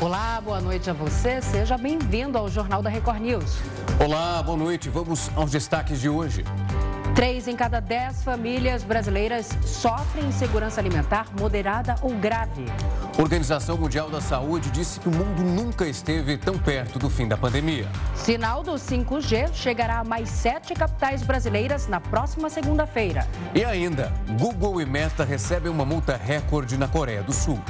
Olá, boa noite a você. Seja bem-vindo ao Jornal da Record News. Olá, boa noite. Vamos aos destaques de hoje. Três em cada dez famílias brasileiras sofrem insegurança alimentar moderada ou grave. Organização Mundial da Saúde disse que o mundo nunca esteve tão perto do fim da pandemia. Sinal do 5G chegará a mais sete capitais brasileiras na próxima segunda-feira. E ainda, Google e Meta recebem uma multa recorde na Coreia do Sul.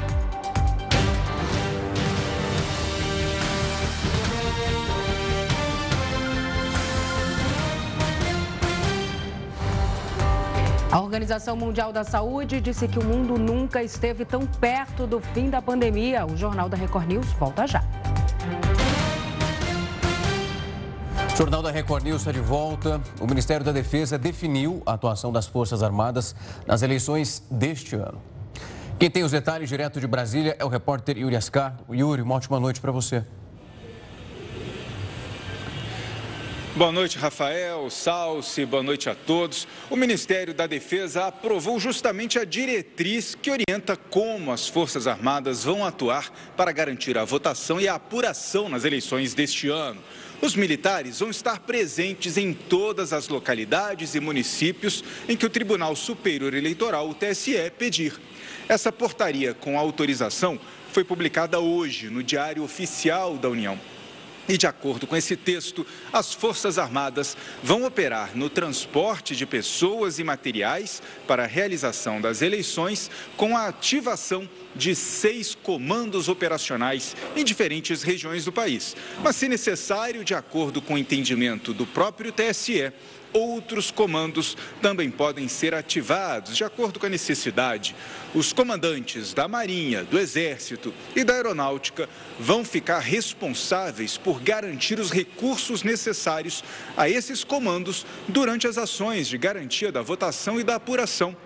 A Organização Mundial da Saúde disse que o mundo nunca esteve tão perto do fim da pandemia. O Jornal da Record News volta já. O Jornal da Record News está de volta. O Ministério da Defesa definiu a atuação das Forças Armadas nas eleições deste ano. Quem tem os detalhes direto de Brasília é o repórter Yuri Ascar. Yuri, uma ótima noite para você. Boa noite, Rafael, Salsi, boa noite a todos. O Ministério da Defesa aprovou justamente a diretriz que orienta como as Forças Armadas vão atuar para garantir a votação e a apuração nas eleições deste ano. Os militares vão estar presentes em todas as localidades e municípios em que o Tribunal Superior Eleitoral, o TSE, pedir. Essa portaria com autorização foi publicada hoje no Diário Oficial da União. E, de acordo com esse texto, as Forças Armadas vão operar no transporte de pessoas e materiais para a realização das eleições com a ativação de seis comandos operacionais em diferentes regiões do país. Mas, se necessário, de acordo com o entendimento do próprio TSE, outros comandos também podem ser ativados de acordo com a necessidade. Os comandantes da Marinha, do Exército e da Aeronáutica vão ficar responsáveis por garantir os recursos necessários a esses comandos durante as ações de garantia da votação e da apuração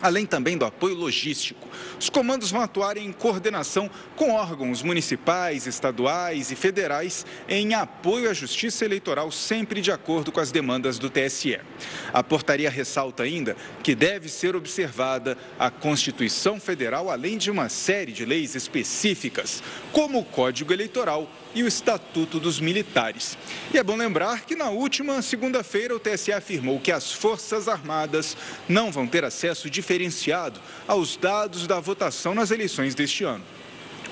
além também do apoio logístico. Os comandos vão atuar em coordenação com órgãos municipais, estaduais e federais em apoio à justiça eleitoral, sempre de acordo com as demandas do TSE. A portaria ressalta ainda que deve ser observada a Constituição Federal, além de uma série de leis específicas, como o Código Eleitoral e o Estatuto dos Militares. E é bom lembrar que na última segunda-feira o TSE afirmou que as Forças Armadas não vão ter acesso diferenciado aos dados da votação nas eleições deste ano.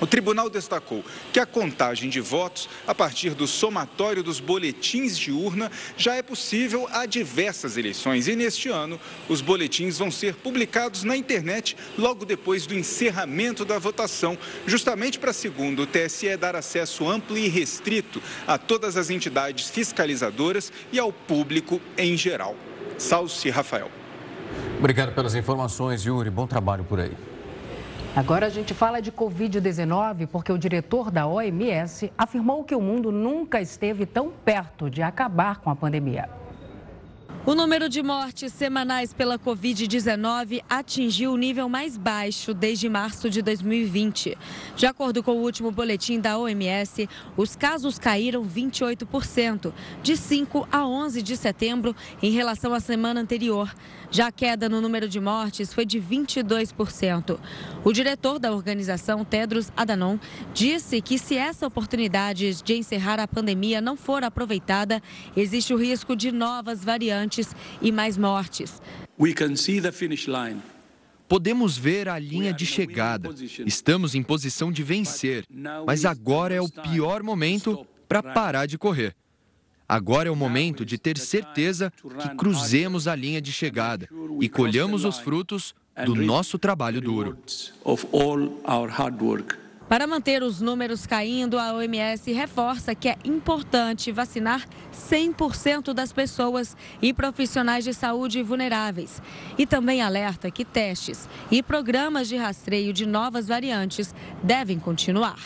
O tribunal destacou que a contagem de votos a partir do somatório dos boletins de urna já é possível a diversas eleições e neste ano os boletins vão ser publicados na internet logo depois do encerramento da votação, justamente para, segundo o TSE, dar acesso amplo e restrito a todas as entidades fiscalizadoras e ao público em geral. Salce Rafael. Obrigado pelas informações, Yuri. Bom trabalho por aí. Agora a gente fala de Covid-19 porque o diretor da OMS afirmou que o mundo nunca esteve tão perto de acabar com a pandemia. O número de mortes semanais pela Covid-19 atingiu o nível mais baixo desde março de 2020. De acordo com o último boletim da OMS, os casos caíram 28%, de 5 a 11 de setembro, em relação à semana anterior. Já a queda no número de mortes foi de 22%. O diretor da organização, Tedros Adhanom, disse que se essa oportunidade de encerrar a pandemia não for aproveitada, existe o risco de novas variantes e mais mortes. We can see the finish line. Podemos ver a linha de chegada. Estamos em posição de vencer, mas agora é o pior momento para parar de correr. Agora é o momento de ter certeza que cruzemos a linha de chegada e colhamos os frutos do nosso trabalho duro. Para manter os números caindo, a OMS reforça que é importante vacinar 100% das pessoas e profissionais de saúde vulneráveis. E também alerta que testes e programas de rastreio de novas variantes devem continuar.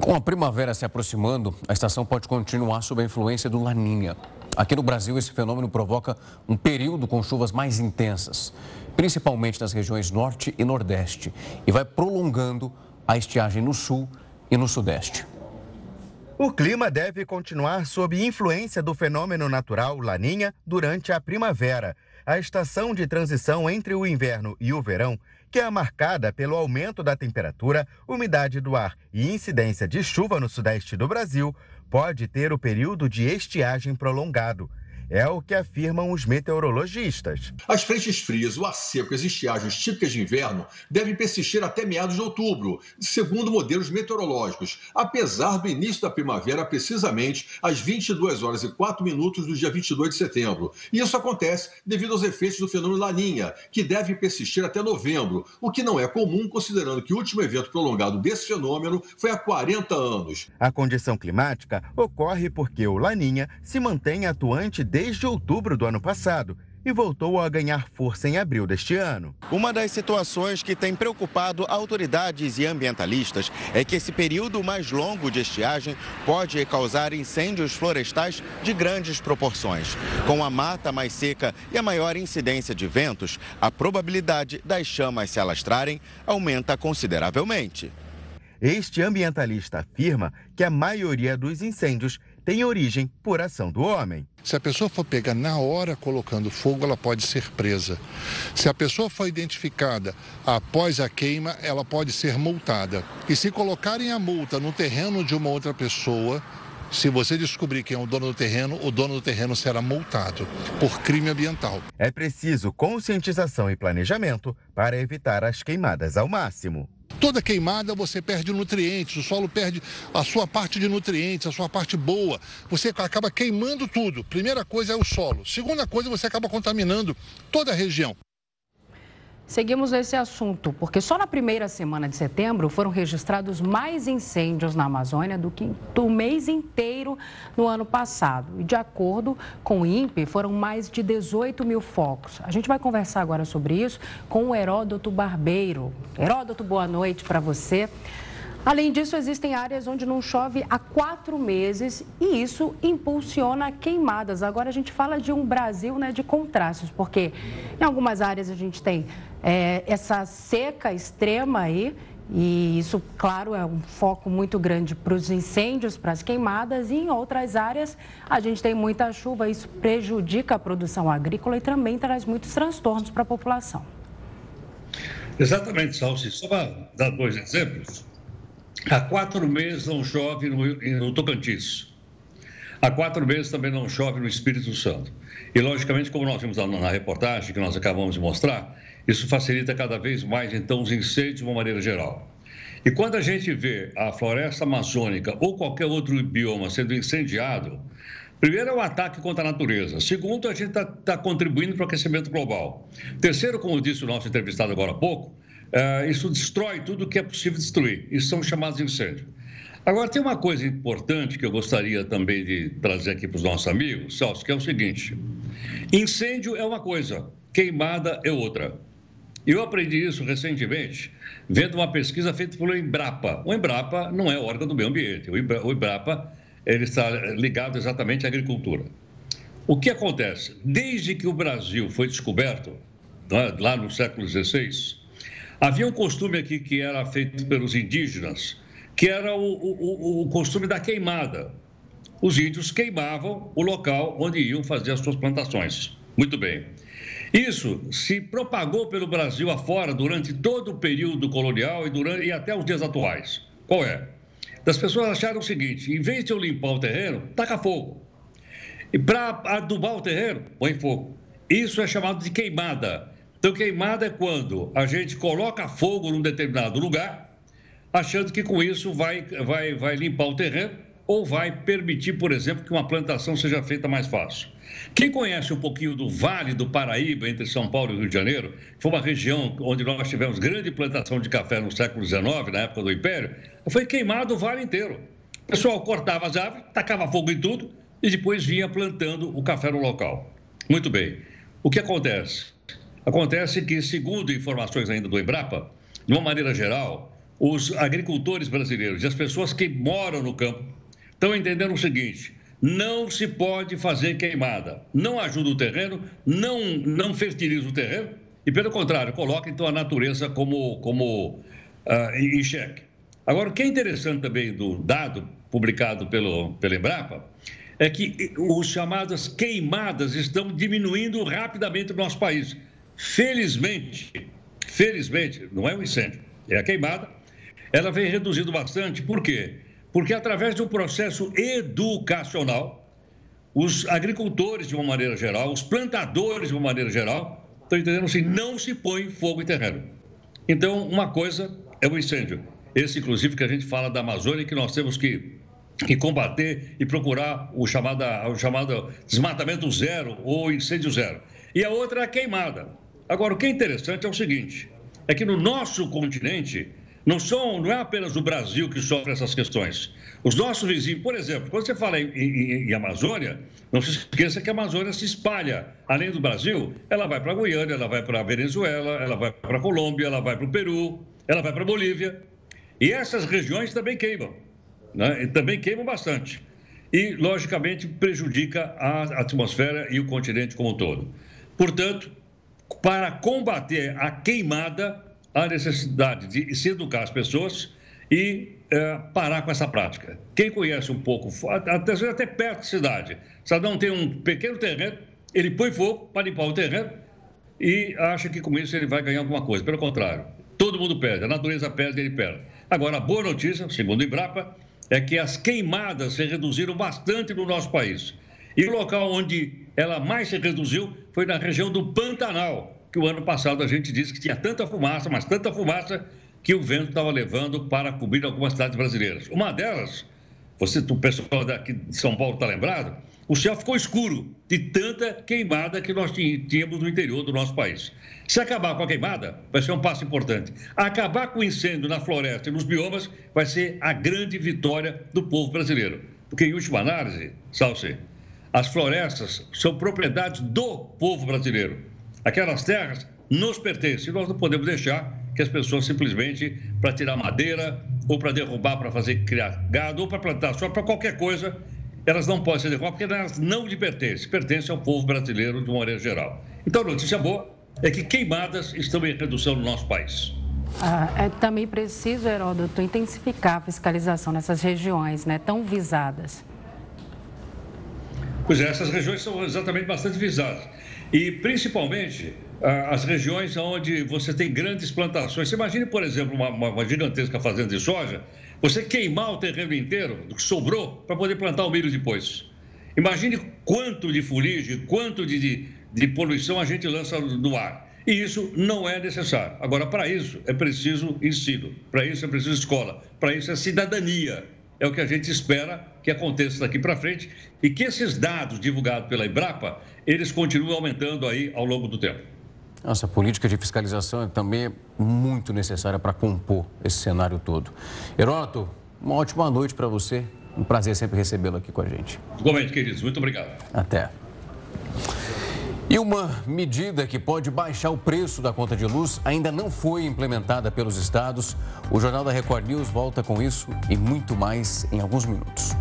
Com a primavera se aproximando, a estação pode continuar sob a influência do Laninha. Aqui no Brasil, esse fenômeno provoca um período com chuvas mais intensas, principalmente nas regiões norte e nordeste, e vai prolongando a estiagem no sul e no sudeste. O clima deve continuar sob influência do fenômeno natural Laninha durante a primavera, a estação de transição entre o inverno e o verão que é marcada pelo aumento da temperatura, umidade do ar e incidência de chuva no sudeste do Brasil, pode ter o período de estiagem prolongado. É o que afirmam os meteorologistas. As frentes frias, o ar seco e as estiagens típicas de inverno devem persistir até meados de outubro, segundo modelos meteorológicos, apesar do início da primavera precisamente às 22 horas e 4 minutos do dia 22 de setembro. E isso acontece devido aos efeitos do fenômeno Laninha, que deve persistir até novembro, o que não é comum considerando que o último evento prolongado desse fenômeno foi há 40 anos. A condição climática ocorre porque o Laninha se mantém atuante desde desde outubro do ano passado e voltou a ganhar força em abril deste ano. Uma das situações que tem preocupado autoridades e ambientalistas é que esse período mais longo de estiagem pode causar incêndios florestais de grandes proporções. Com a mata mais seca e a maior incidência de ventos, a probabilidade das chamas se alastrarem aumenta consideravelmente. Este ambientalista afirma que a maioria dos incêndios tem origem por ação do homem. Se a pessoa for pega na hora colocando fogo, ela pode ser presa. Se a pessoa for identificada após a queima, ela pode ser multada. E se colocarem a multa no terreno de uma outra pessoa, se você descobrir quem é o dono do terreno, o dono do terreno será multado por crime ambiental. É preciso conscientização e planejamento para evitar as queimadas ao máximo. Toda queimada você perde nutrientes, o solo perde a sua parte de nutrientes, a sua parte boa. Você acaba queimando tudo. Primeira coisa é o solo. Segunda coisa, você acaba contaminando toda a região. Seguimos nesse assunto, porque só na primeira semana de setembro foram registrados mais incêndios na Amazônia do que do mês inteiro no ano passado. E de acordo com o INPE, foram mais de 18 mil focos. A gente vai conversar agora sobre isso com o Heródoto Barbeiro. Heródoto, boa noite para você. Além disso, existem áreas onde não chove há quatro meses e isso impulsiona queimadas. Agora a gente fala de um Brasil né, de contrastes, porque em algumas áreas a gente tem é, essa seca extrema aí, e isso, claro, é um foco muito grande para os incêndios, para as queimadas, e em outras áreas a gente tem muita chuva, isso prejudica a produção agrícola e também traz muitos transtornos para a população. Exatamente, Salsi. Só para dar dois exemplos. Há quatro meses não chove no, no Tocantins. Há quatro meses também não chove no Espírito Santo. E, logicamente, como nós vimos na reportagem que nós acabamos de mostrar, isso facilita cada vez mais, então, os incêndios de uma maneira geral. E quando a gente vê a floresta amazônica ou qualquer outro bioma sendo incendiado, primeiro é um ataque contra a natureza. Segundo, a gente está tá contribuindo para o aquecimento global. Terceiro, como disse o nosso entrevistado agora há pouco, Uh, isso destrói tudo que é possível destruir. Isso são chamados incêndios. Agora, tem uma coisa importante que eu gostaria também de trazer aqui para os nossos amigos, Celso, que é o seguinte: incêndio é uma coisa, queimada é outra. Eu aprendi isso recentemente, vendo uma pesquisa feita pelo Embrapa. O Embrapa não é órgão do meio ambiente, o Embrapa ele está ligado exatamente à agricultura. O que acontece? Desde que o Brasil foi descoberto, é, lá no século XVI, Havia um costume aqui que era feito pelos indígenas, que era o, o, o costume da queimada. Os índios queimavam o local onde iam fazer as suas plantações. Muito bem. Isso se propagou pelo Brasil afora durante todo o período colonial e, durante, e até os dias atuais. Qual é? As pessoas acharam o seguinte: em vez de eu limpar o terreno, taca fogo. E para adubar o terreno, põe fogo. Isso é chamado de queimada. Então, queimada é quando a gente coloca fogo num determinado lugar, achando que com isso vai, vai, vai limpar o terreno ou vai permitir, por exemplo, que uma plantação seja feita mais fácil. Quem conhece um pouquinho do Vale do Paraíba, entre São Paulo e Rio de Janeiro, foi uma região onde nós tivemos grande plantação de café no século XIX, na época do Império, foi queimado o vale inteiro. O pessoal cortava as árvores, tacava fogo em tudo e depois vinha plantando o café no local. Muito bem. O que acontece? Acontece que, segundo informações ainda do Embrapa, de uma maneira geral, os agricultores brasileiros e as pessoas que moram no campo estão entendendo o seguinte: não se pode fazer queimada. Não ajuda o terreno, não, não fertiliza o terreno e, pelo contrário, coloca então a natureza como, como uh, em xeque. Agora, o que é interessante também do dado publicado pelo, pelo Embrapa é que os chamadas queimadas estão diminuindo rapidamente no nosso país. Felizmente, felizmente, não é um incêndio, é a queimada, ela vem reduzindo bastante. Por quê? Porque através de um processo educacional, os agricultores, de uma maneira geral, os plantadores, de uma maneira geral, estão entendendo assim, não se põe fogo em terreno. Então, uma coisa é o incêndio. Esse, inclusive, que a gente fala da Amazônia, que nós temos que, que combater e procurar o chamado, o chamado desmatamento zero ou incêndio zero. E a outra é a queimada. Agora, o que é interessante é o seguinte: é que no nosso continente, não, são, não é apenas o Brasil que sofre essas questões. Os nossos vizinhos, por exemplo, quando você fala em, em, em, Amazônia, não se esqueça que a Amazônia se espalha. Além do Brasil, ela vai para a Guiana, ela vai para a Venezuela, ela vai para a Colômbia, ela vai para o Peru, ela vai para a Bolívia. E essas regiões também queimam, né? também queimam bastante. E, logicamente, prejudica a atmosfera e o continente como um todo. Portanto, para combater a queimada, há necessidade de se educar as pessoas e é, parar com essa prática. Quem conhece um pouco, até, até perto da cidade, cidadão tem um pequeno terreno, ele põe fogo para limpar o terreno e acha que com isso ele vai ganhar alguma coisa. Pelo contrário, todo mundo perde, a natureza perde, ele perde. Agora, a boa notícia, segundo o Embrapa, é que as queimadas se reduziram bastante no nosso país. E o local onde ela mais se reduziu foi na região do Pantanal, que o ano passado a gente disse que tinha tanta fumaça, mas tanta fumaça, que o vento estava levando para cobrir algumas cidades brasileiras. Uma delas, você, o pessoal daqui de São Paulo está lembrado, o céu ficou escuro de tanta queimada que nós tínhamos no interior do nosso país. Se acabar com a queimada, vai ser um passo importante. Acabar com o incêndio na floresta e nos biomas vai ser a grande vitória do povo brasileiro. Porque, em última análise, Salce, as florestas são propriedade do povo brasileiro. Aquelas terras nos pertencem. Nós não podemos deixar que as pessoas simplesmente, para tirar madeira, ou para derrubar, para fazer criar gado, ou para plantar só para qualquer coisa, elas não podem ser derrubadas porque elas não lhe pertencem, pertencem ao povo brasileiro de uma maneira geral. Então, a notícia boa é que queimadas estão em redução no nosso país. Ah, é também preciso, Heródoto, intensificar a fiscalização nessas regiões né, tão visadas. Pois é, essas regiões são exatamente bastante visadas. E principalmente as regiões onde você tem grandes plantações. Você imagine, por exemplo, uma, uma gigantesca fazenda de soja, você queimar o terreno inteiro, do que sobrou, para poder plantar o milho depois. Imagine quanto de fuligem, quanto de, de, de poluição a gente lança no ar. E isso não é necessário. Agora, para isso é preciso ensino, para isso é preciso escola, para isso é cidadania. É o que a gente espera que aconteça daqui para frente e que esses dados divulgados pela Embrapa, eles continuem aumentando aí ao longo do tempo. Nossa política de fiscalização é também muito necessária para compor esse cenário todo. Heródoto, uma ótima noite para você. Um prazer sempre recebê-lo aqui com a gente. Igualmente, queridos. Muito obrigado. Até. E uma medida que pode baixar o preço da conta de luz ainda não foi implementada pelos estados. O Jornal da Record News volta com isso e muito mais em alguns minutos.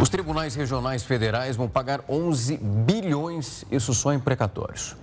Os tribunais regionais federais vão pagar 11 bilhões, isso só em precatórios.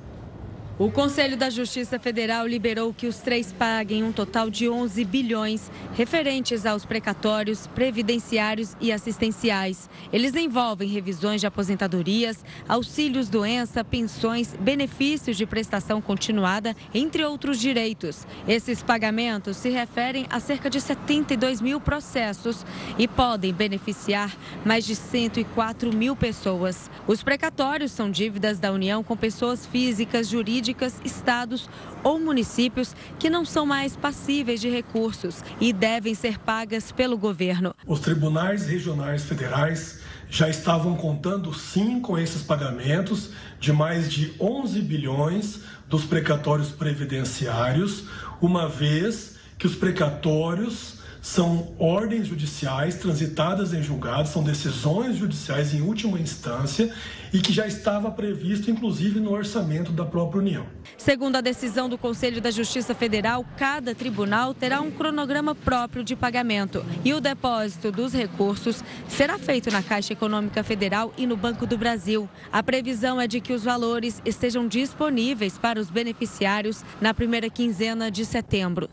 O Conselho da Justiça Federal liberou que os três paguem um total de 11 bilhões referentes aos precatórios, previdenciários e assistenciais. Eles envolvem revisões de aposentadorias, auxílios doença, pensões, benefícios de prestação continuada, entre outros direitos. Esses pagamentos se referem a cerca de 72 mil processos e podem beneficiar mais de 104 mil pessoas. Os precatórios são dívidas da União com pessoas físicas, jurídicas jurídicas, estados ou municípios que não são mais passíveis de recursos e devem ser pagas pelo governo. Os tribunais regionais federais já estavam contando sim com esses pagamentos de mais de 11 bilhões dos precatórios previdenciários, uma vez que os precatórios são ordens judiciais transitadas em julgado, são decisões judiciais em última instância e que já estava previsto, inclusive, no orçamento da própria União. Segundo a decisão do Conselho da Justiça Federal, cada tribunal terá um cronograma próprio de pagamento e o depósito dos recursos será feito na Caixa Econômica Federal e no Banco do Brasil. A previsão é de que os valores estejam disponíveis para os beneficiários na primeira quinzena de setembro.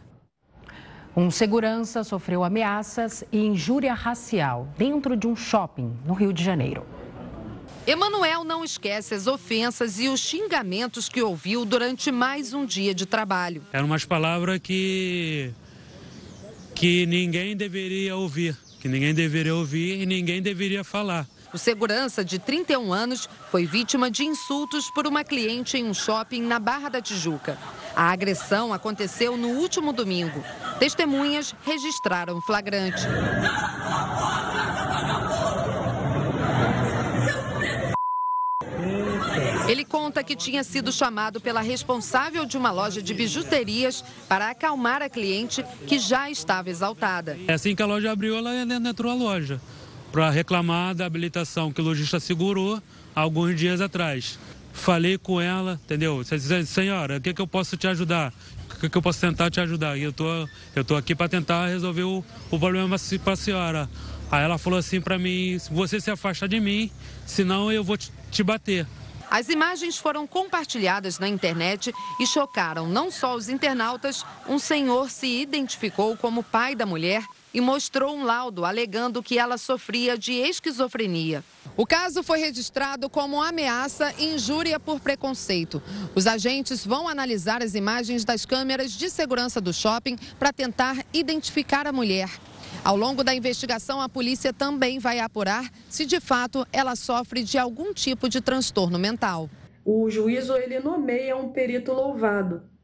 Um segurança sofreu ameaças e injúria racial dentro de um shopping no Rio de Janeiro. Emanuel não esquece as ofensas e os xingamentos que ouviu durante mais um dia de trabalho. Eram umas palavras que que ninguém deveria ouvir, que ninguém deveria ouvir e ninguém deveria falar. O segurança de 31 anos foi vítima de insultos por uma cliente em um shopping na Barra da Tijuca. A agressão aconteceu no último domingo. Testemunhas registraram flagrante. Ele conta que tinha sido chamado pela responsável de uma loja de bijuterias para acalmar a cliente que já estava exaltada. É assim que a loja abriu, ela entrou a loja para reclamar da habilitação que o lojista segurou alguns dias atrás. Falei com ela, entendeu? Senhora, o que, que eu posso te ajudar? O que, que eu posso tentar te ajudar? E eu tô, eu tô aqui para tentar resolver o, o problema para a senhora. Aí ela falou assim para mim: você se afasta de mim, senão eu vou te, te bater. As imagens foram compartilhadas na internet e chocaram não só os internautas. Um senhor se identificou como pai da mulher e mostrou um laudo alegando que ela sofria de esquizofrenia. O caso foi registrado como ameaça e injúria por preconceito. Os agentes vão analisar as imagens das câmeras de segurança do shopping para tentar identificar a mulher. Ao longo da investigação, a polícia também vai apurar se de fato ela sofre de algum tipo de transtorno mental. O juízo ele nomeia um perito louvado.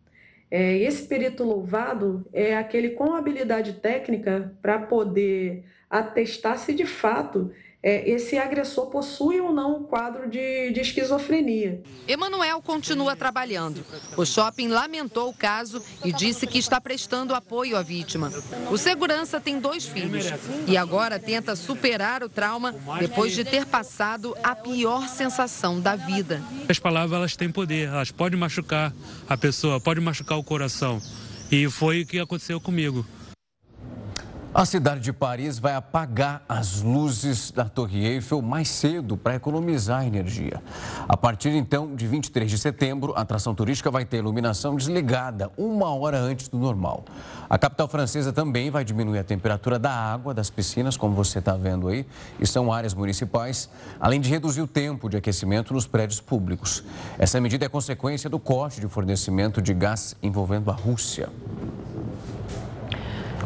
É, esse perito louvado é aquele com habilidade técnica para poder atestar se de fato é, esse agressor possui ou não um quadro de, de esquizofrenia. Emanuel continua trabalhando. O shopping lamentou o caso e disse que está prestando apoio à vítima. O segurança tem dois filhos e agora tenta superar o trauma depois de ter passado a pior sensação da vida. As palavras elas têm poder, elas podem machucar a pessoa, podem machucar o coração. E foi o que aconteceu comigo. A cidade de Paris vai apagar as luzes da Torre Eiffel mais cedo para economizar energia. A partir então de 23 de setembro, a atração turística vai ter iluminação desligada uma hora antes do normal. A capital francesa também vai diminuir a temperatura da água das piscinas, como você está vendo aí, e são áreas municipais, além de reduzir o tempo de aquecimento nos prédios públicos. Essa medida é consequência do corte de fornecimento de gás envolvendo a Rússia.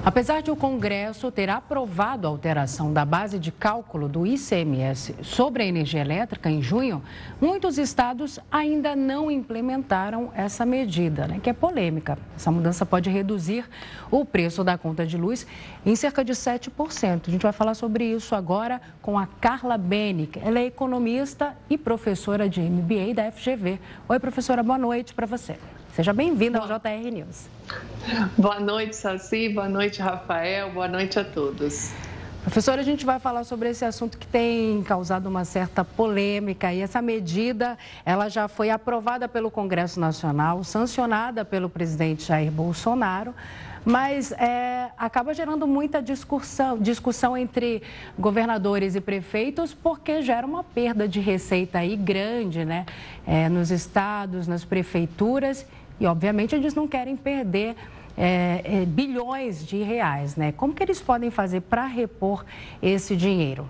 Apesar de o Congresso ter aprovado a alteração da base de cálculo do ICMS sobre a energia elétrica em junho, muitos estados ainda não implementaram essa medida, né, que é polêmica. Essa mudança pode reduzir o preço da conta de luz em cerca de 7%. A gente vai falar sobre isso agora com a Carla Benick. Ela é economista e professora de MBA da FGV. Oi, professora, boa noite para você. Seja bem-vinda ao JR News. Boa noite, Saci. Boa noite, Rafael. Boa noite a todos. Professora, a gente vai falar sobre esse assunto que tem causado uma certa polêmica e essa medida, ela já foi aprovada pelo Congresso Nacional, sancionada pelo presidente Jair Bolsonaro, mas é, acaba gerando muita discussão, discussão entre governadores e prefeitos, porque gera uma perda de receita aí grande, né, é, nos estados, nas prefeituras e, obviamente, eles não querem perder é, é, bilhões de reais, né? Como que eles podem fazer para repor esse dinheiro?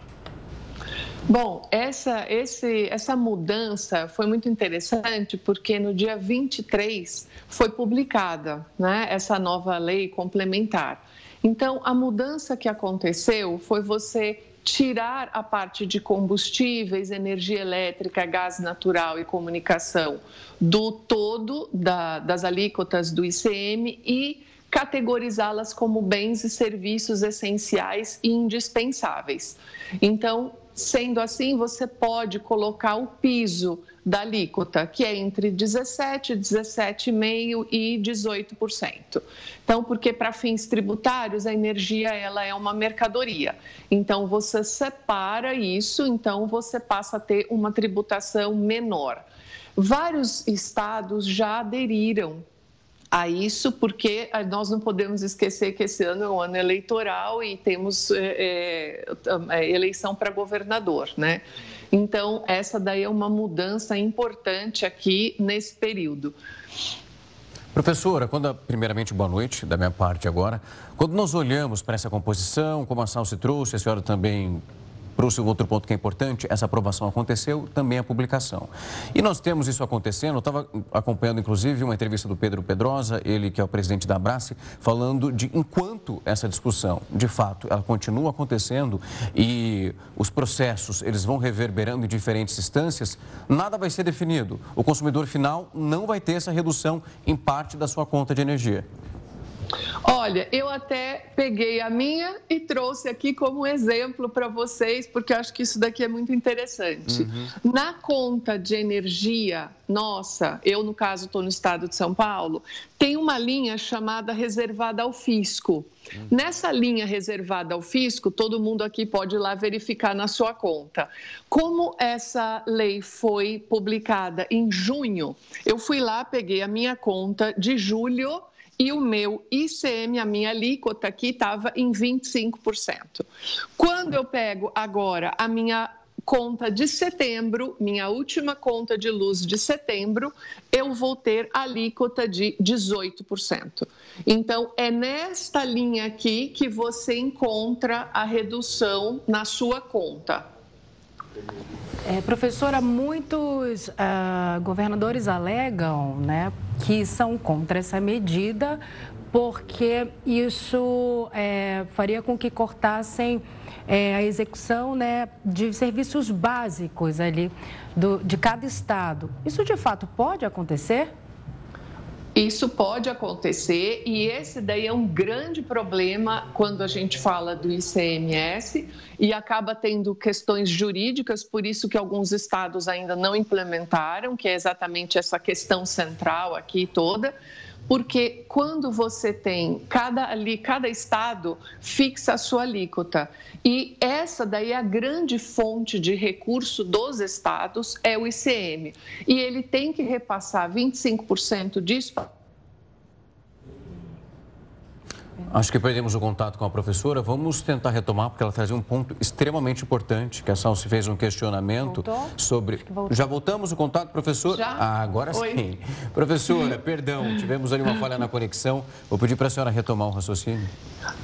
Bom, essa, esse, essa mudança foi muito interessante porque no dia 23 foi publicada né, essa nova lei complementar. Então, a mudança que aconteceu foi você tirar a parte de combustíveis, energia elétrica, gás natural e comunicação do todo da, das alíquotas do ICM e categorizá-las como bens e serviços essenciais e indispensáveis. Então, sendo assim, você pode colocar o piso da alíquota, que é entre 17, 17,5 e 18%. Então, porque para fins tributários a energia ela é uma mercadoria. Então você separa isso, então você passa a ter uma tributação menor. Vários estados já aderiram a isso, porque nós não podemos esquecer que esse ano é um ano eleitoral e temos é, é, eleição para governador, né? Então, essa daí é uma mudança importante aqui nesse período. Professora, quando, primeiramente, boa noite da minha parte agora. Quando nós olhamos para essa composição, como a Sal se trouxe, a senhora também para o outro ponto que é importante, essa aprovação aconteceu, também a publicação. E nós temos isso acontecendo, eu estava acompanhando inclusive uma entrevista do Pedro Pedrosa, ele que é o presidente da Abrace, falando de enquanto essa discussão, de fato, ela continua acontecendo e os processos, eles vão reverberando em diferentes instâncias, nada vai ser definido. O consumidor final não vai ter essa redução em parte da sua conta de energia. Olha, eu até peguei a minha e trouxe aqui como exemplo para vocês, porque eu acho que isso daqui é muito interessante. Uhum. Na conta de energia nossa, eu no caso estou no estado de São Paulo, tem uma linha chamada reservada ao fisco. Uhum. Nessa linha reservada ao fisco, todo mundo aqui pode ir lá verificar na sua conta. Como essa lei foi publicada em junho, eu fui lá, peguei a minha conta de julho e o meu ICM, a minha alíquota aqui, estava em 25%. Quando eu pego agora a minha conta de setembro, minha última conta de luz de setembro, eu vou ter alíquota de 18%. Então, é nesta linha aqui que você encontra a redução na sua conta. É, professora, muitos uh, governadores alegam né, que são contra essa medida porque isso é, faria com que cortassem é, a execução né, de serviços básicos ali do, de cada estado. Isso de fato pode acontecer? Isso pode acontecer e esse daí é um grande problema quando a gente fala do ICMS e acaba tendo questões jurídicas, por isso que alguns estados ainda não implementaram, que é exatamente essa questão central aqui toda porque quando você tem cada ali cada estado fixa a sua alíquota. E essa daí é a grande fonte de recurso dos estados é o ICM e ele tem que repassar 25% disso Acho que perdemos o contato com a professora. Vamos tentar retomar, porque ela trazia um ponto extremamente importante, que a Salsi fez um questionamento Voltou? sobre... Já voltamos o contato, professor? Já? Ah, agora Oi. sim. Professora, perdão, tivemos ali uma falha na conexão. Vou pedir para a senhora retomar o raciocínio.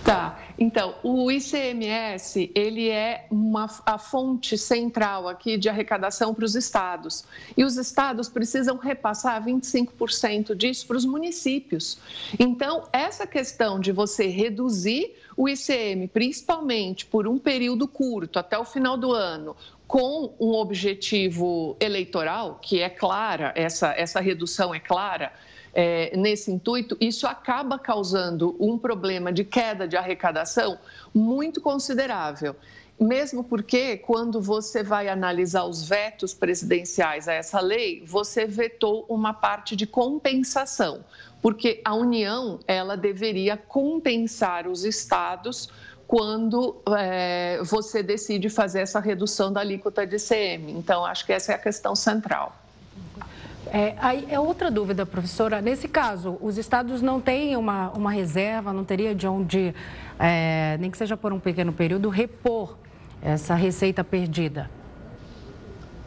Tá, então, o ICMS, ele é uma, a fonte central aqui de arrecadação para os estados. E os estados precisam repassar 25% disso para os municípios. Então, essa questão de você reduzir o ICM, principalmente por um período curto, até o final do ano, com um objetivo eleitoral, que é clara, essa, essa redução é clara, é, nesse intuito, isso acaba causando um problema de queda de arrecadação muito considerável. Mesmo porque, quando você vai analisar os vetos presidenciais a essa lei, você vetou uma parte de compensação, porque a União ela deveria compensar os estados quando é, você decide fazer essa redução da alíquota de ICM. Então, acho que essa é a questão central. É, aí é outra dúvida, professora. Nesse caso, os estados não têm uma, uma reserva, não teria de onde, é, nem que seja por um pequeno período, repor essa receita perdida?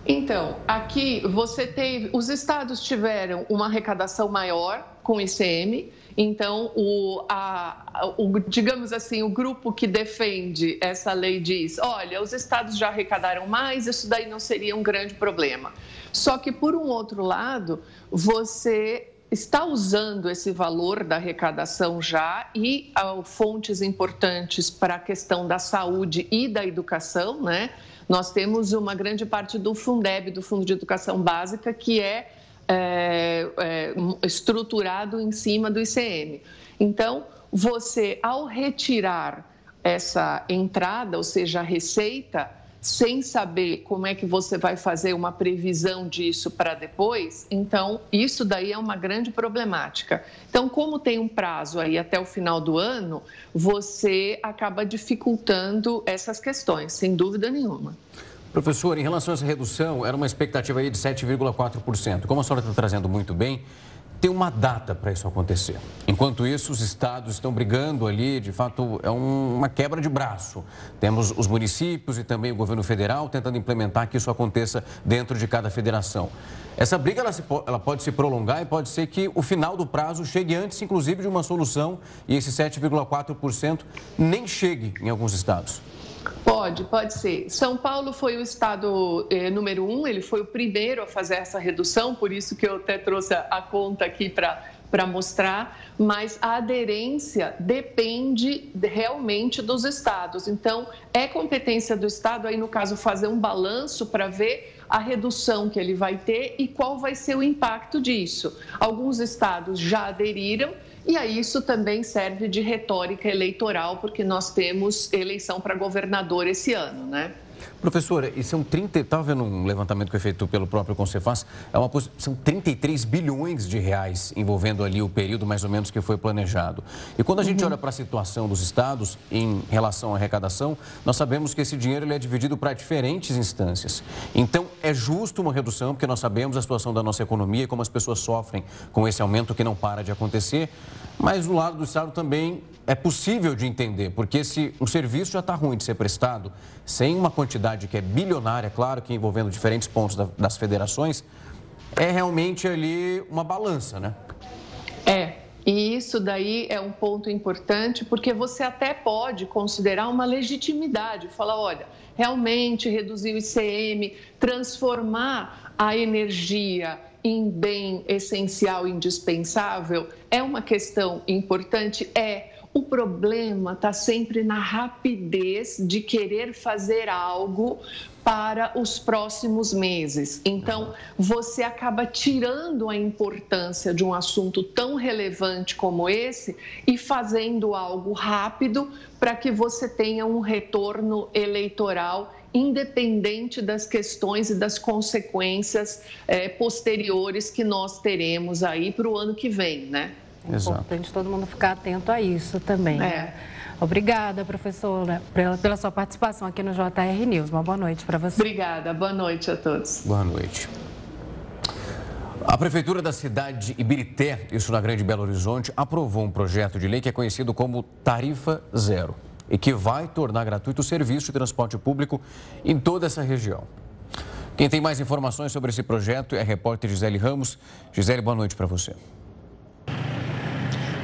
Então, aqui você teve, os estados tiveram uma arrecadação maior com o ICM, então o, a, o, digamos assim, o grupo que defende essa lei diz, olha, os estados já arrecadaram mais, isso daí não seria um grande problema. Só que, por um outro lado, você está usando esse valor da arrecadação já e uh, fontes importantes para a questão da saúde e da educação, né? Nós temos uma grande parte do Fundeb, do Fundo de Educação Básica, que é, é, é estruturado em cima do ICM. Então, você, ao retirar essa entrada, ou seja, a receita, sem saber como é que você vai fazer uma previsão disso para depois, então isso daí é uma grande problemática. Então, como tem um prazo aí até o final do ano, você acaba dificultando essas questões, sem dúvida nenhuma. Professor, em relação a essa redução, era uma expectativa aí de 7,4%. Como a senhora está trazendo muito bem, tem uma data para isso acontecer. Enquanto isso, os estados estão brigando ali, de fato, é um, uma quebra de braço. Temos os municípios e também o governo federal tentando implementar que isso aconteça dentro de cada federação. Essa briga ela, se, ela pode se prolongar e pode ser que o final do prazo chegue antes, inclusive, de uma solução e esse 7,4% nem chegue em alguns estados. Pode, pode ser. São Paulo foi o estado eh, número um, ele foi o primeiro a fazer essa redução, por isso que eu até trouxe a conta aqui para mostrar, mas a aderência depende realmente dos estados. Então, é competência do estado aí no caso fazer um balanço para ver a redução que ele vai ter e qual vai ser o impacto disso. Alguns estados já aderiram e aí isso também serve de retórica eleitoral, porque nós temos eleição para governador esse ano, né? Professora, e são 30, estava vendo um levantamento que foi feito pelo próprio Concefaz, é uma, são 33 bilhões de reais envolvendo ali o período mais ou menos que foi planejado. E quando a gente uhum. olha para a situação dos estados em relação à arrecadação, nós sabemos que esse dinheiro ele é dividido para diferentes instâncias. Então, é justo uma redução, porque nós sabemos a situação da nossa economia e como as pessoas sofrem com esse aumento que não para de acontecer, mas do lado do estado também é possível de entender, porque se o serviço já está ruim de ser prestado, sem uma quantidade que é bilionária, claro que envolvendo diferentes pontos das federações, é realmente ali uma balança, né? É, e isso daí é um ponto importante, porque você até pode considerar uma legitimidade, falar, olha, realmente reduzir o ICM, transformar a energia em bem essencial, indispensável, é uma questão importante? É. O problema está sempre na rapidez de querer fazer algo para os próximos meses. Então, você acaba tirando a importância de um assunto tão relevante como esse e fazendo algo rápido para que você tenha um retorno eleitoral independente das questões e das consequências é, posteriores que nós teremos aí para o ano que vem, né? É importante todo mundo ficar atento a isso também. Né? É. Né? Obrigada, professora, pela, pela sua participação aqui no JR News. Uma boa noite para você. Obrigada, boa noite a todos. Boa noite. A Prefeitura da cidade de Ibirité, isso na Grande Belo Horizonte, aprovou um projeto de lei que é conhecido como Tarifa Zero e que vai tornar gratuito o serviço de transporte público em toda essa região. Quem tem mais informações sobre esse projeto é a repórter Gisele Ramos. Gisele, boa noite para você.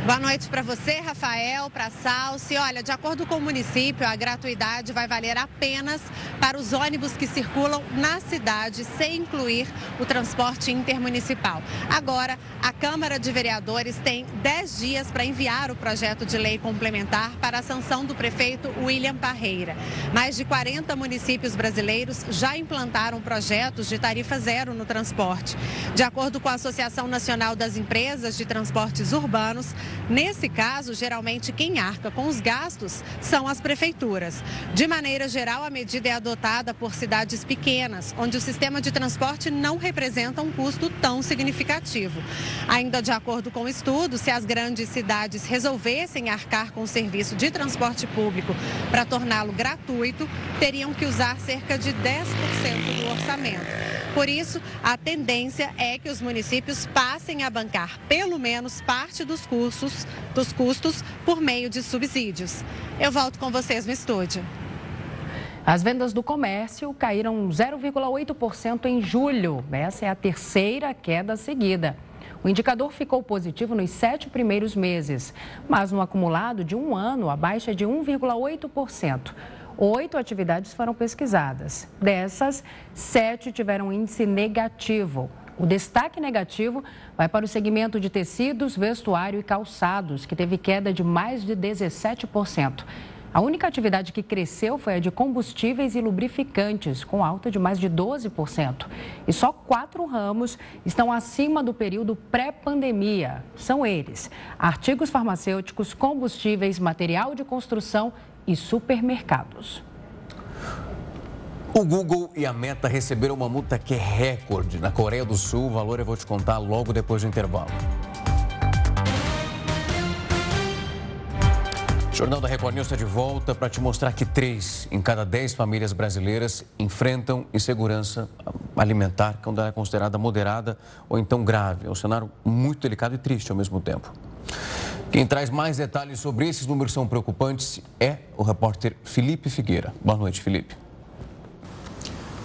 Boa noite para você, Rafael, para Salsi. Olha, de acordo com o município, a gratuidade vai valer apenas para os ônibus que circulam na cidade, sem incluir o transporte intermunicipal. Agora, a Câmara de Vereadores tem 10 dias para enviar o projeto de lei complementar para a sanção do prefeito William Parreira. Mais de 40 municípios brasileiros já implantaram projetos de tarifa zero no transporte. De acordo com a Associação Nacional das Empresas de Transportes Urbanos, Nesse caso, geralmente quem arca com os gastos são as prefeituras. De maneira geral, a medida é adotada por cidades pequenas, onde o sistema de transporte não representa um custo tão significativo. Ainda de acordo com o estudo, se as grandes cidades resolvessem arcar com o serviço de transporte público para torná-lo gratuito, teriam que usar cerca de 10% do orçamento. Por isso, a tendência é que os municípios passem a bancar pelo menos parte dos custos, dos custos por meio de subsídios. Eu volto com vocês no estúdio. As vendas do comércio caíram 0,8% em julho. Essa é a terceira queda seguida. O indicador ficou positivo nos sete primeiros meses, mas no acumulado de um ano, a baixa é de 1,8% oito atividades foram pesquisadas. Dessas, sete tiveram índice negativo. O destaque negativo vai para o segmento de tecidos, vestuário e calçados, que teve queda de mais de 17%. A única atividade que cresceu foi a de combustíveis e lubrificantes, com alta de mais de 12%. E só quatro ramos estão acima do período pré-pandemia. São eles: artigos farmacêuticos, combustíveis, material de construção e supermercados. O Google e a Meta receberam uma multa que é recorde na Coreia do Sul. O valor eu vou te contar logo depois do intervalo. O Jornal da Record News está de volta para te mostrar que três em cada dez famílias brasileiras enfrentam insegurança alimentar, que é considerada moderada ou então grave. É um cenário muito delicado e triste ao mesmo tempo. Quem traz mais detalhes sobre esses números são preocupantes é o repórter Felipe Figueira. Boa noite, Felipe.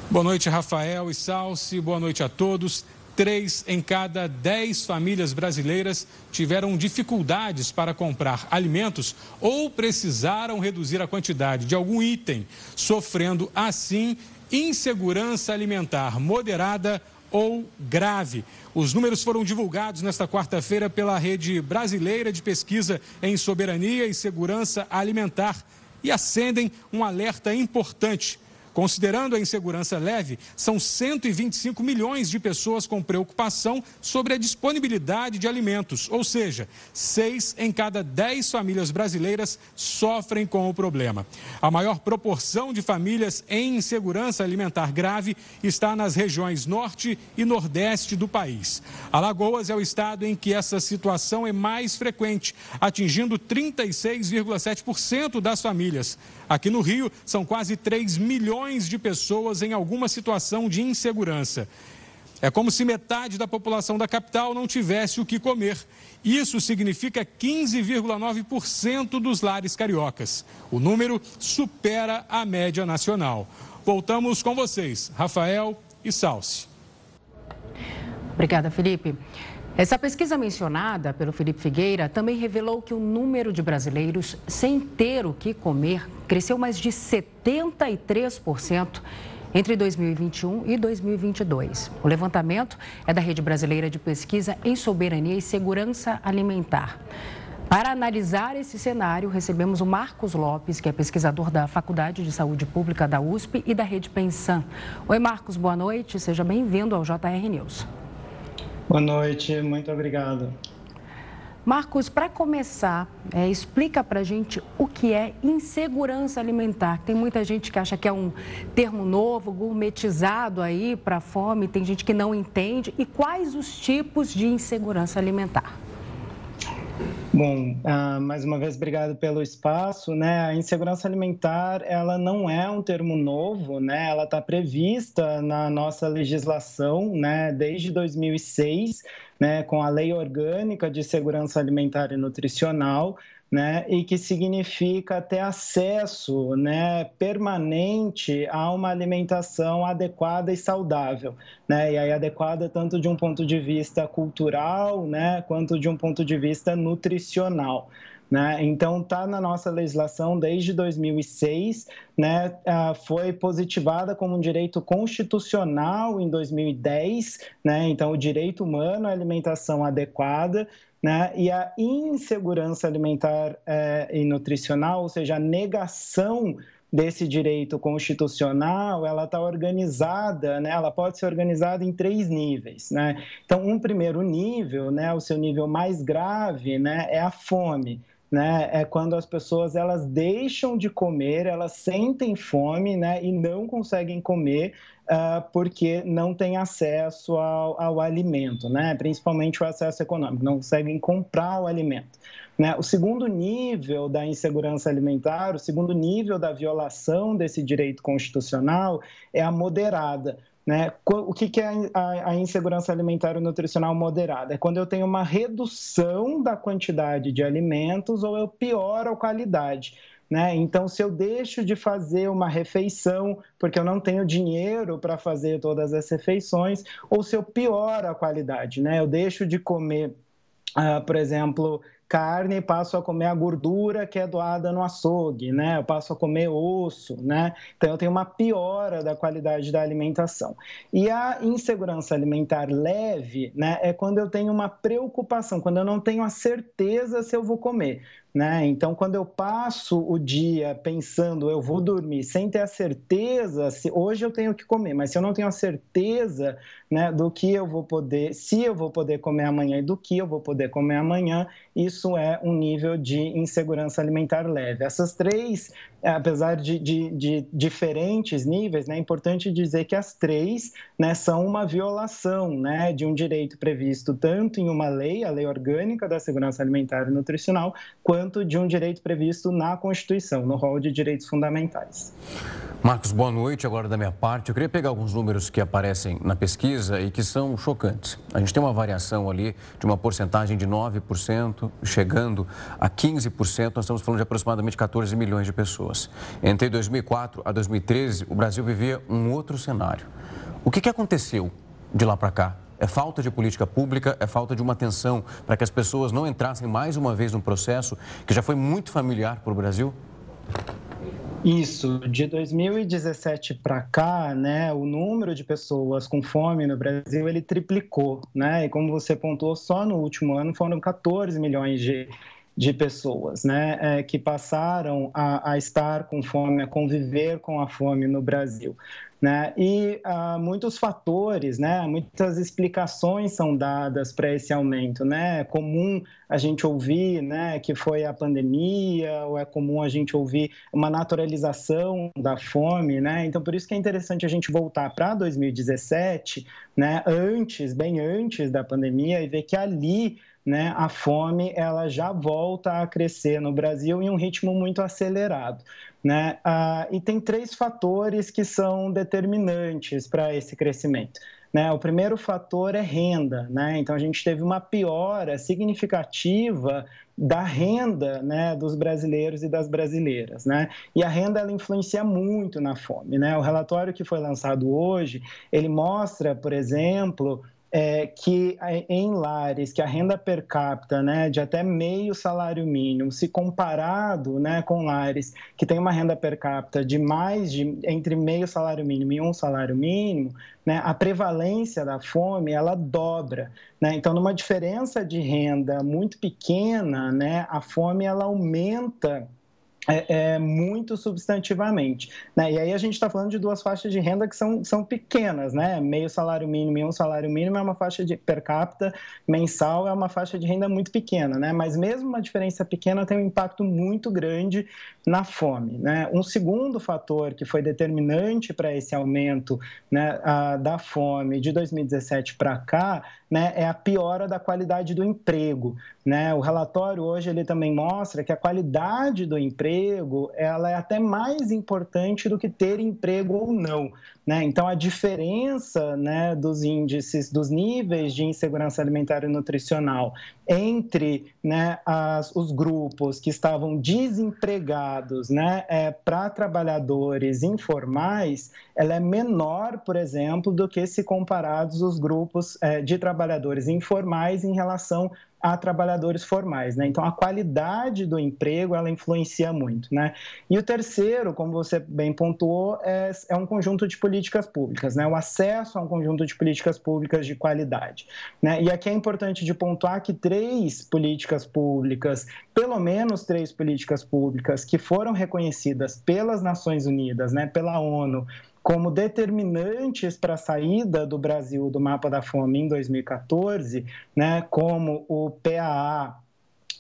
Boa noite, Rafael e Salsi. Boa noite a todos. Três em cada dez famílias brasileiras tiveram dificuldades para comprar alimentos ou precisaram reduzir a quantidade de algum item, sofrendo assim insegurança alimentar moderada ou grave. Os números foram divulgados nesta quarta-feira pela Rede Brasileira de Pesquisa em Soberania e Segurança Alimentar e acendem um alerta importante Considerando a insegurança leve, são 125 milhões de pessoas com preocupação sobre a disponibilidade de alimentos, ou seja, seis em cada dez famílias brasileiras sofrem com o problema. A maior proporção de famílias em insegurança alimentar grave está nas regiões norte e nordeste do país. Alagoas é o estado em que essa situação é mais frequente, atingindo 36,7% das famílias. Aqui no Rio, são quase 3 milhões de pessoas em alguma situação de insegurança. É como se metade da população da capital não tivesse o que comer. Isso significa 15,9% dos lares cariocas. O número supera a média nacional. Voltamos com vocês, Rafael e Salsi. Obrigada, Felipe. Essa pesquisa mencionada pelo Felipe Figueira também revelou que o número de brasileiros sem ter o que comer cresceu mais de 73% entre 2021 e 2022. O levantamento é da Rede Brasileira de Pesquisa em Soberania e Segurança Alimentar. Para analisar esse cenário, recebemos o Marcos Lopes, que é pesquisador da Faculdade de Saúde Pública da USP e da Rede Pensan. Oi, Marcos, boa noite. Seja bem-vindo ao JR News. Boa noite, muito obrigado. Marcos, para começar, é, explica para a gente o que é insegurança alimentar. Tem muita gente que acha que é um termo novo, gourmetizado aí para fome, tem gente que não entende. E quais os tipos de insegurança alimentar? Bom, uh, mais uma vez obrigado pelo espaço, né? A insegurança alimentar, ela não é um termo novo, né? Ela está prevista na nossa legislação, né? Desde 2006, né? Com a Lei Orgânica de Segurança Alimentar e Nutricional, né, e que significa ter acesso né, permanente a uma alimentação adequada e saudável. Né, e aí adequada tanto de um ponto de vista cultural, né, quanto de um ponto de vista nutricional. Né? Então, está na nossa legislação desde 2006, né? Ah, foi positivada como um direito constitucional em 2010, né? então, o direito humano à alimentação adequada, né? E a insegurança alimentar é, e nutricional, ou seja, a negação desse direito constitucional, ela está organizada, né? ela pode ser organizada em três níveis. Né? Então, um primeiro nível, né? o seu nível mais grave, né? é a fome. Né? É quando as pessoas elas deixam de comer, elas sentem fome né? e não conseguem comer uh, porque não têm acesso ao, ao, alimento, né? principalmente o acesso econômico, não conseguem comprar o alimento. Né? O segundo nível da insegurança alimentar, o segundo nível da violação desse direito constitucional é a moderada. Né? O que é a insegurança alimentar e nutricional moderada? É quando eu tenho uma redução da quantidade de alimentos ou eu pioro a qualidade. Né? Então, se eu deixo de fazer uma refeição porque eu não tenho dinheiro para fazer todas as refeições, ou se eu pioro a qualidade, né? eu deixo de comer, uh, por exemplo, carne, passo a comer a gordura que é doada no açougue, né? Eu passo a comer osso, né? Então eu tenho uma piora da qualidade da alimentação. E a insegurança alimentar leve, né, é quando eu tenho uma preocupação, quando eu não tenho a certeza se eu vou comer. Né? Então, quando eu passo o dia pensando, eu vou dormir, sem ter a certeza se hoje eu tenho que comer, mas se eu não tenho a certeza né, do que eu vou poder, se eu vou poder comer amanhã e do que eu vou poder comer amanhã, isso é um nível de insegurança alimentar leve. Essas três, apesar de, de, de diferentes níveis, né, é importante dizer que as três né, são uma violação né, de um direito previsto tanto em uma lei, a Lei Orgânica da Segurança Alimentar e Nutricional, quanto quanto de um direito previsto na Constituição, no rol de direitos fundamentais. Marcos, boa noite. Agora, da minha parte, eu queria pegar alguns números que aparecem na pesquisa e que são chocantes. A gente tem uma variação ali de uma porcentagem de 9%, chegando a 15%. Nós estamos falando de aproximadamente 14 milhões de pessoas. Entre 2004 a 2013, o Brasil vivia um outro cenário. O que, que aconteceu de lá para cá? É falta de política pública, é falta de uma atenção para que as pessoas não entrassem mais uma vez num processo que já foi muito familiar para o Brasil? Isso, de 2017 para cá, né, o número de pessoas com fome no Brasil ele triplicou, né? E como você pontuou, só no último ano foram 14 milhões de, de pessoas, né, é, que passaram a, a estar com fome, a conviver com a fome no Brasil. Né? E uh, muitos fatores, né? muitas explicações são dadas para esse aumento. Né? É comum a gente ouvir né, que foi a pandemia, ou é comum a gente ouvir uma naturalização da fome. Né? Então, por isso que é interessante a gente voltar para 2017, né, antes, bem antes da pandemia, e ver que ali né, a fome ela já volta a crescer no Brasil em um ritmo muito acelerado. Né? Ah, e tem três fatores que são determinantes para esse crescimento. Né? O primeiro fator é renda. Né? Então, a gente teve uma piora significativa da renda né, dos brasileiros e das brasileiras. Né? E a renda ela influencia muito na fome. Né? O relatório que foi lançado hoje, ele mostra, por exemplo, é, que em lares que a renda per capita né, de até meio salário mínimo, se comparado né, com lares que tem uma renda per capita de mais de entre meio salário mínimo e um salário mínimo, né, a prevalência da fome ela dobra. Né? Então, numa diferença de renda muito pequena, né, a fome ela aumenta é, é, muito substantivamente. Né? E aí a gente está falando de duas faixas de renda que são, são pequenas, né? Meio salário mínimo e um salário mínimo é uma faixa de per capita mensal, é uma faixa de renda muito pequena, né? Mas mesmo uma diferença pequena tem um impacto muito grande na fome. Né? Um segundo fator que foi determinante para esse aumento né, a, da fome de 2017 para cá né, é a piora da qualidade do emprego. Né? O relatório hoje ele também mostra que a qualidade do emprego ela é até mais importante do que ter emprego ou não. Né? Então, a diferença né, dos índices, dos níveis de insegurança alimentar e nutricional entre né, as, os grupos que estavam desempregados né, é, para trabalhadores informais, ela é menor, por exemplo, do que se comparados os grupos é, de trabalhadores informais em relação a trabalhadores formais, né? Então a qualidade do emprego ela influencia muito, né? E o terceiro, como você bem pontuou, é, é um conjunto de políticas públicas, né? O acesso a um conjunto de políticas públicas de qualidade, né? E aqui é importante de pontuar que três políticas públicas, pelo menos três políticas públicas que foram reconhecidas pelas Nações Unidas, né? Pela ONU como determinantes para a saída do Brasil do mapa da fome em 2014, né, como o PAA,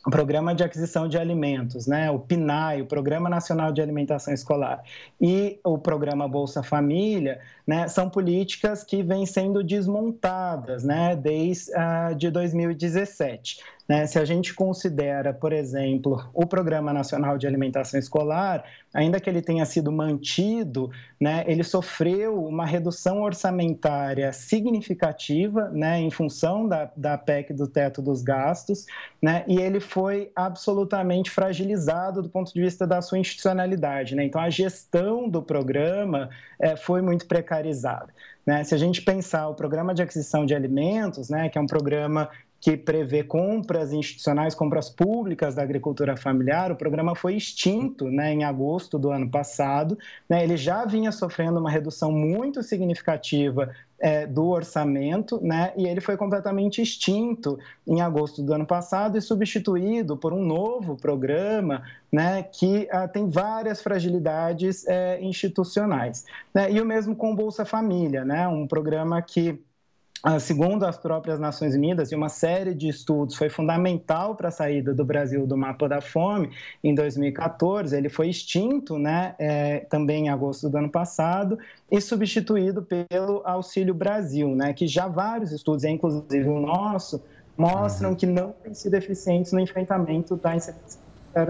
o Programa de Aquisição de Alimentos, né, o PNAE, o Programa Nacional de Alimentação Escolar, e o Programa Bolsa Família, né, são políticas que vêm sendo desmontadas né, desde uh, de 2017. Né? Se a gente considera, por exemplo, o Programa Nacional de Alimentação Escolar, ainda que ele tenha sido mantido, né, ele sofreu uma redução orçamentária significativa né, em função da, da PEC do teto dos gastos, né, e ele foi absolutamente fragilizado do ponto de vista da sua institucionalidade. Né? Então, a gestão do programa é, foi muito precarizada. Né? Se a gente pensar o programa de aquisição de alimentos, né, que é um programa que prevê compras institucionais, compras públicas da agricultura familiar, o programa foi extinto né, em agosto do ano passado. Né, ele já vinha sofrendo uma redução muito significativa é, do orçamento, né, e ele foi completamente extinto em agosto do ano passado e substituído por um novo programa né, que ah, tem várias fragilidades é, institucionais. Né, e o mesmo com Bolsa Família, né, um programa que segundo as próprias Nações Unidas, e uma série de estudos, foi fundamental para a saída do Brasil do mapa da fome em 2014. Ele foi extinto né, é, também em agosto do ano passado e substituído pelo Auxílio Brasil, né, que já vários estudos, inclusive o nosso, mostram uhum. que não tem sido eficientes no enfrentamento da insegurança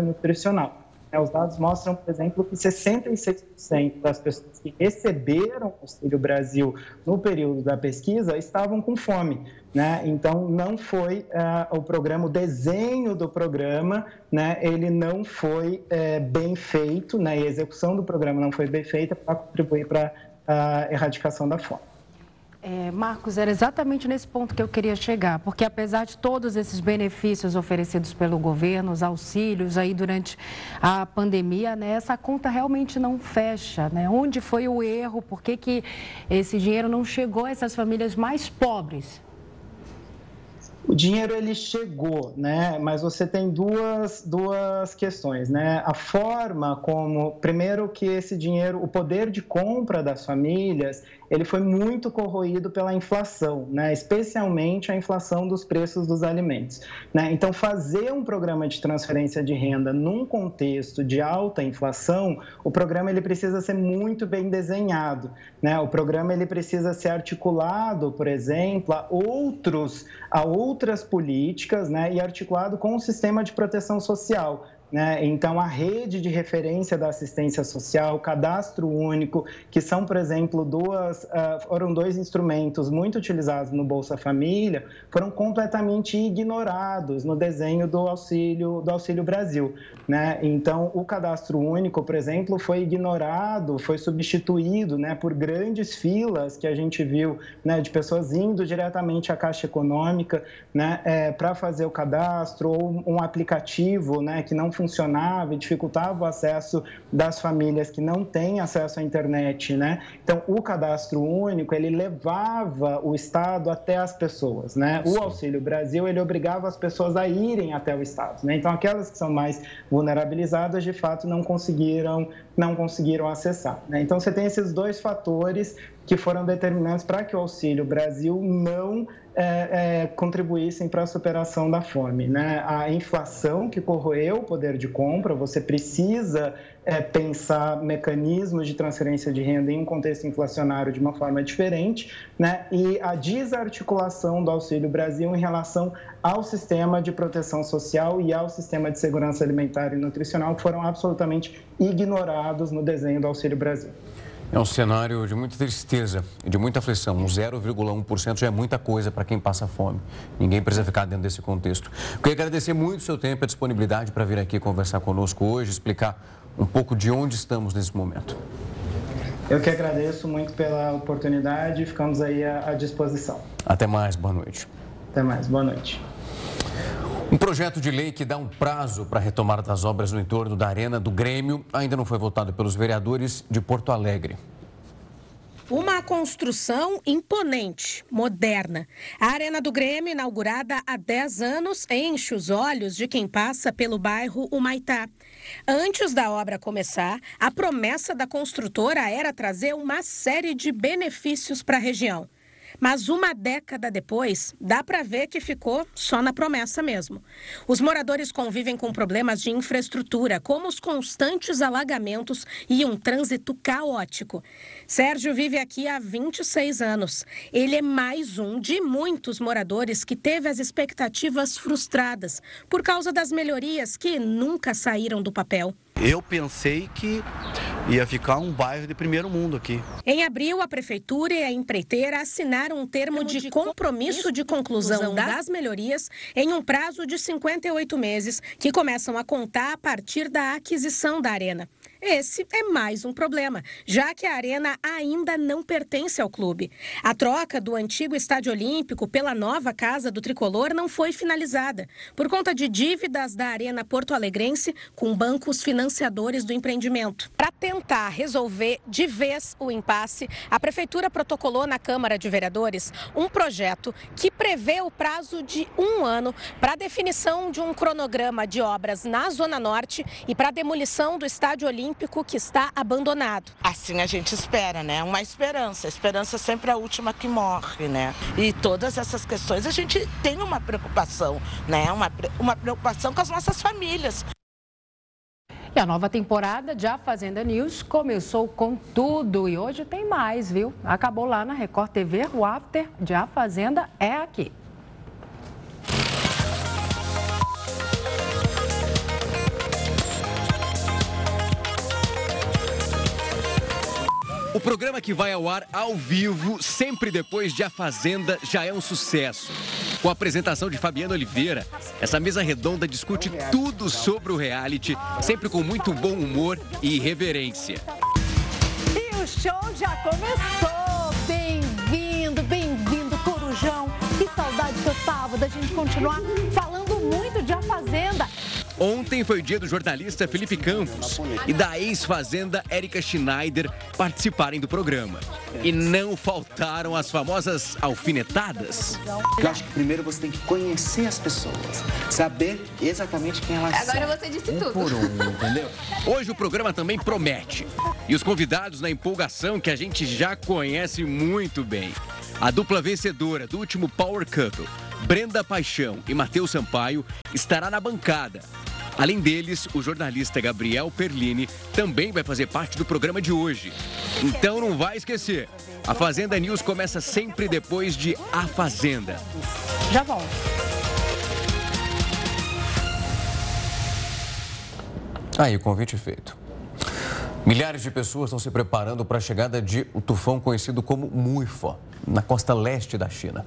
nutricional. É, os dados mostram, por exemplo, que 66% das pessoas que receberam o Auxílio Brasil no período da pesquisa estavam com fome. Né? Então, não foi uh, o programa, o desenho do programa, né? ele não foi uh, bem feito, né? e a execução do programa não foi bem feita para contribuir para a erradicação da fome. É, Marcos, era exatamente nesse ponto que eu queria chegar, porque apesar de todos esses benefícios oferecidos pelo governo, os auxílios aí durante a pandemia, né, essa conta realmente não fecha, né? Onde foi o erro? Por que, que esse dinheiro não chegou a essas famílias mais pobres? O dinheiro ele chegou, né? Mas você tem duas, duas questões, né? A forma como, primeiro que esse dinheiro, o poder de compra das famílias, ele foi muito corroído pela inflação, né? especialmente a inflação dos preços dos alimentos. Né? Então, fazer um programa de transferência de renda num contexto de alta inflação, o programa ele precisa ser muito bem desenhado. Né? O programa ele precisa ser articulado, por exemplo, a, outros, a outras políticas né? e articulado com o sistema de proteção social né? Então, a rede de referência da assistência social, o cadastro único, que são, por exemplo, duas, uh, foram dois instrumentos muito utilizados no Bolsa Família, foram completamente ignorados no desenho do Auxílio, do Auxílio Brasil. Né? Então, o cadastro único, por exemplo, foi ignorado, foi substituído né, por grandes filas que a gente viu né, de pessoas indo diretamente à Caixa Econômica né, é, para fazer o cadastro, ou um aplicativo né, que não funcionava e dificultava o acesso das famílias que não têm acesso à internet, né? Então, o cadastro único, ele levava o Estado até as pessoas, né? O Auxílio Brasil, ele obrigava as pessoas a irem até o Estado, né? Então, aquelas que são mais vulnerabilizadas, de fato, não conseguiram, não conseguiram acessar, né? Então, você tem esses dois fatores que foram determinantes para que o Auxílio Brasil não é, é, contribuíssem para a superação da fome. Né? A inflação que corroeu o poder de compra, você precisa é, pensar mecanismos de transferência de renda em um contexto inflacionário de uma forma diferente, né? e a desarticulação do Auxílio Brasil em relação ao sistema de proteção social e ao sistema de segurança alimentar e nutricional, que foram absolutamente ignorados no desenho do Auxílio Brasil. É um cenário de muita tristeza e de muita aflição. Um 0,1% já é muita coisa para quem passa fome. Ninguém precisa ficar dentro desse contexto. Queria agradecer muito o seu tempo e a disponibilidade para vir aqui conversar conosco hoje, explicar um pouco de onde estamos nesse momento. Eu que agradeço muito pela oportunidade e ficamos aí à disposição. Até mais, boa noite. Até mais, boa noite. Um projeto de lei que dá um prazo para a retomada das obras no entorno da Arena do Grêmio ainda não foi votado pelos vereadores de Porto Alegre. Uma construção imponente, moderna. A Arena do Grêmio, inaugurada há 10 anos, enche os olhos de quem passa pelo bairro Humaitá. Antes da obra começar, a promessa da construtora era trazer uma série de benefícios para a região. Mas uma década depois, dá para ver que ficou só na promessa mesmo. Os moradores convivem com problemas de infraestrutura, como os constantes alagamentos e um trânsito caótico. Sérgio vive aqui há 26 anos. Ele é mais um de muitos moradores que teve as expectativas frustradas por causa das melhorias que nunca saíram do papel. Eu pensei que ia ficar um bairro de primeiro mundo aqui. Em abril, a prefeitura e a empreiteira assinaram um termo de compromisso de conclusão das melhorias em um prazo de 58 meses, que começam a contar a partir da aquisição da arena. Esse é mais um problema, já que a arena ainda não pertence ao clube. A troca do antigo Estádio Olímpico pela nova Casa do Tricolor não foi finalizada, por conta de dívidas da Arena Porto Alegrense com bancos financiadores do empreendimento. Para tentar resolver de vez o impasse, a Prefeitura protocolou na Câmara de Vereadores um projeto que prevê o prazo de um ano para a definição de um cronograma de obras na Zona Norte e para a demolição do Estádio Olímpico Olímpico que está abandonado. Assim a gente espera, né? Uma esperança. A esperança sempre é a última que morre, né? E todas essas questões a gente tem uma preocupação, né? Uma, uma preocupação com as nossas famílias. E a nova temporada de A Fazenda News começou com tudo e hoje tem mais, viu? Acabou lá na Record TV, o after de A Fazenda é aqui. O programa que vai ao ar ao vivo, sempre depois de A Fazenda, já é um sucesso. Com a apresentação de Fabiana Oliveira, essa mesa redonda discute tudo sobre o reality, sempre com muito bom humor e irreverência. E o show já começou! Bem-vindo, bem-vindo, Corujão! Que saudade que eu tava da gente continuar falando muito de A Fazenda. Ontem foi o dia do jornalista Felipe Campos e da ex-fazenda Érica Schneider participarem do programa. E não faltaram as famosas alfinetadas. Eu acho que primeiro você tem que conhecer as pessoas, saber exatamente quem elas Agora são. Agora você disse um tudo. Por um, entendeu? Hoje o programa também promete. E os convidados na empolgação que a gente já conhece muito bem. A dupla vencedora do último Power Couple, Brenda Paixão e Matheus Sampaio, estará na bancada. Além deles, o jornalista Gabriel Perlini também vai fazer parte do programa de hoje. Então não vai esquecer, a Fazenda News começa sempre depois de A Fazenda. Já volto. Aí, o convite feito. Milhares de pessoas estão se preparando para a chegada de um tufão conhecido como Muifa, na costa leste da China.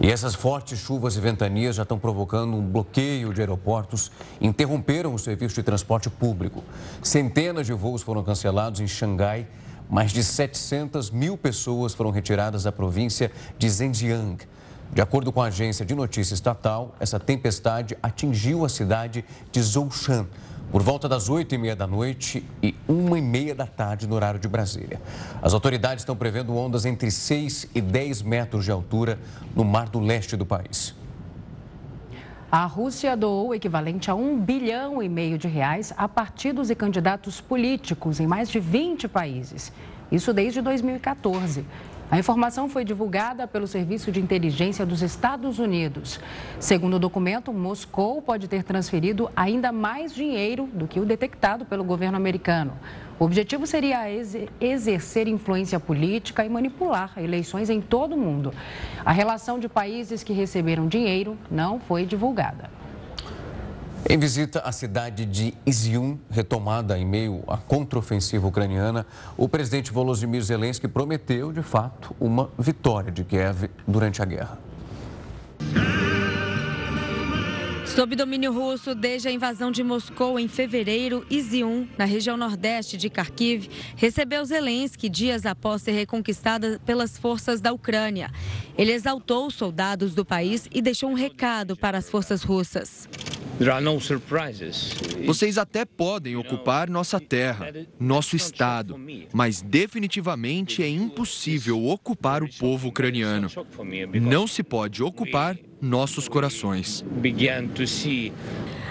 E essas fortes chuvas e ventanias já estão provocando um bloqueio de aeroportos interromperam o serviço de transporte público. Centenas de voos foram cancelados em Xangai. Mais de 700 mil pessoas foram retiradas da província de Zhejiang. De acordo com a agência de notícia estatal, essa tempestade atingiu a cidade de Zhoushan por volta das 8 e meia da noite e 1 e meia da tarde no horário de Brasília. As autoridades estão prevendo ondas entre 6 e 10 metros de altura no mar do leste do país. A Rússia doou o equivalente a um bilhão e meio de reais a partidos e candidatos políticos em mais de 20 países. Isso desde 2014. A informação foi divulgada pelo Serviço de Inteligência dos Estados Unidos. Segundo o documento, Moscou pode ter transferido ainda mais dinheiro do que o detectado pelo governo americano. O objetivo seria exercer influência política e manipular eleições em todo o mundo. A relação de países que receberam dinheiro não foi divulgada. Em visita à cidade de Izium, retomada em meio à contraofensiva ucraniana, o presidente Volodymyr Zelensky prometeu, de fato, uma vitória de Kiev durante a guerra. Sob domínio russo desde a invasão de Moscou em fevereiro, Izium, na região nordeste de Kharkiv, recebeu Zelensky dias após ser reconquistada pelas forças da Ucrânia. Ele exaltou os soldados do país e deixou um recado para as forças russas. Vocês até podem ocupar nossa terra, nosso estado, mas definitivamente é impossível ocupar o povo ucraniano. Não se pode ocupar nossos corações.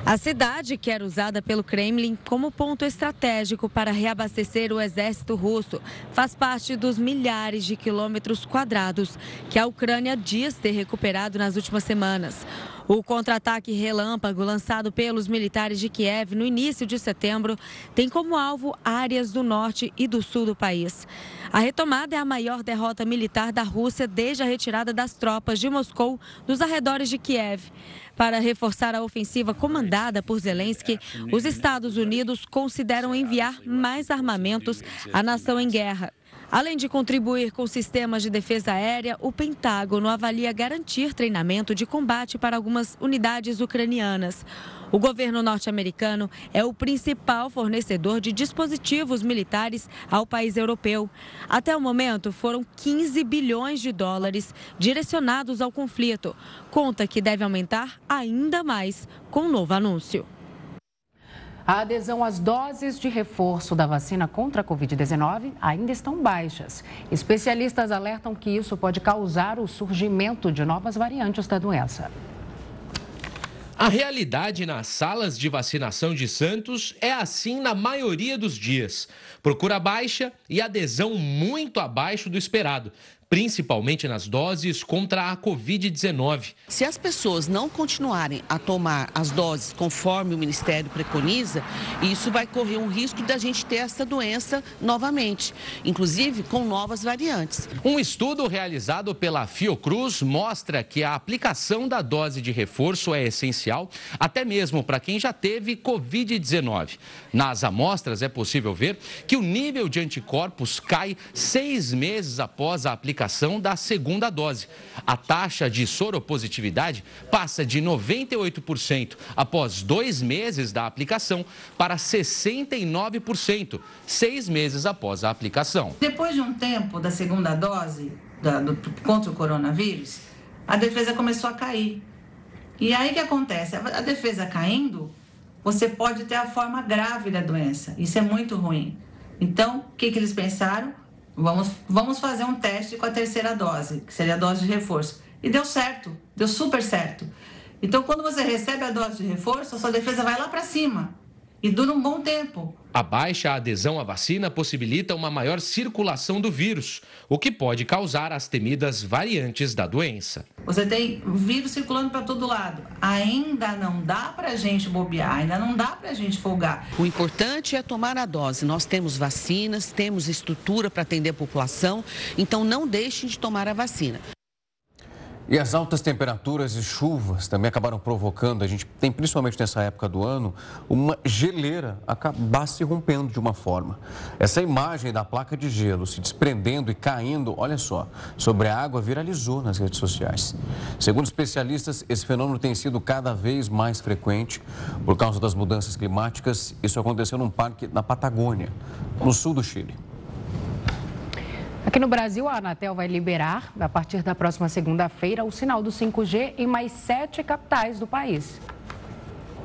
A cidade, que era usada pelo Kremlin como ponto estratégico para reabastecer o exército russo, faz parte dos milhares de quilômetros quadrados que a Ucrânia diz ter recuperado nas últimas semanas. O contra-ataque relâmpago lançado pelos militares de Kiev no início de setembro tem como alvo áreas do norte e do sul do país. A retomada é a maior derrota militar da Rússia desde a retirada das tropas de Moscou dos arredores de Kiev. Para reforçar a ofensiva comandada por Zelensky, os Estados Unidos consideram enviar mais armamentos à nação em guerra. Além de contribuir com sistemas de defesa aérea, o Pentágono avalia garantir treinamento de combate para algumas unidades ucranianas. O governo norte-americano é o principal fornecedor de dispositivos militares ao país europeu. Até o momento, foram 15 bilhões de dólares direcionados ao conflito. Conta que deve aumentar ainda mais com um novo anúncio. A adesão às doses de reforço da vacina contra a Covid-19 ainda estão baixas. Especialistas alertam que isso pode causar o surgimento de novas variantes da doença. A realidade nas salas de vacinação de Santos é assim na maioria dos dias. Procura baixa e adesão muito abaixo do esperado principalmente nas doses contra a Covid-19. Se as pessoas não continuarem a tomar as doses conforme o Ministério preconiza, isso vai correr um risco da gente ter essa doença novamente, inclusive com novas variantes. Um estudo realizado pela Fiocruz mostra que a aplicação da dose de reforço é essencial, até mesmo para quem já teve Covid-19. Nas amostras é possível ver que o nível de anticorpos cai seis meses após a aplicação aplicação da segunda dose. A taxa de soropositividade passa de 98% após dois meses da aplicação para 69% seis meses após a aplicação. Depois de um tempo da segunda dose da, do, contra o coronavírus, a defesa começou a cair. E aí o que acontece? A defesa caindo, você pode ter a forma grave da doença. Isso é muito ruim. Então, o que, que eles pensaram? Vamos, vamos fazer um teste com a terceira dose, que seria a dose de reforço. E deu certo, deu super certo. Então, quando você recebe a dose de reforço, a sua defesa vai lá para cima e dura um bom tempo. A baixa adesão à vacina possibilita uma maior circulação do vírus, o que pode causar as temidas variantes da doença. Você tem vírus circulando para todo lado. Ainda não dá para a gente bobear, ainda não dá para a gente folgar. O importante é tomar a dose. Nós temos vacinas, temos estrutura para atender a população, então não deixem de tomar a vacina. E as altas temperaturas e chuvas também acabaram provocando, a gente tem principalmente nessa época do ano, uma geleira acabar se rompendo de uma forma. Essa imagem da placa de gelo se desprendendo e caindo, olha só, sobre a água viralizou nas redes sociais. Segundo especialistas, esse fenômeno tem sido cada vez mais frequente por causa das mudanças climáticas. Isso aconteceu num parque na Patagônia, no sul do Chile. Aqui no Brasil, a Anatel vai liberar, a partir da próxima segunda-feira, o sinal do 5G em mais sete capitais do país.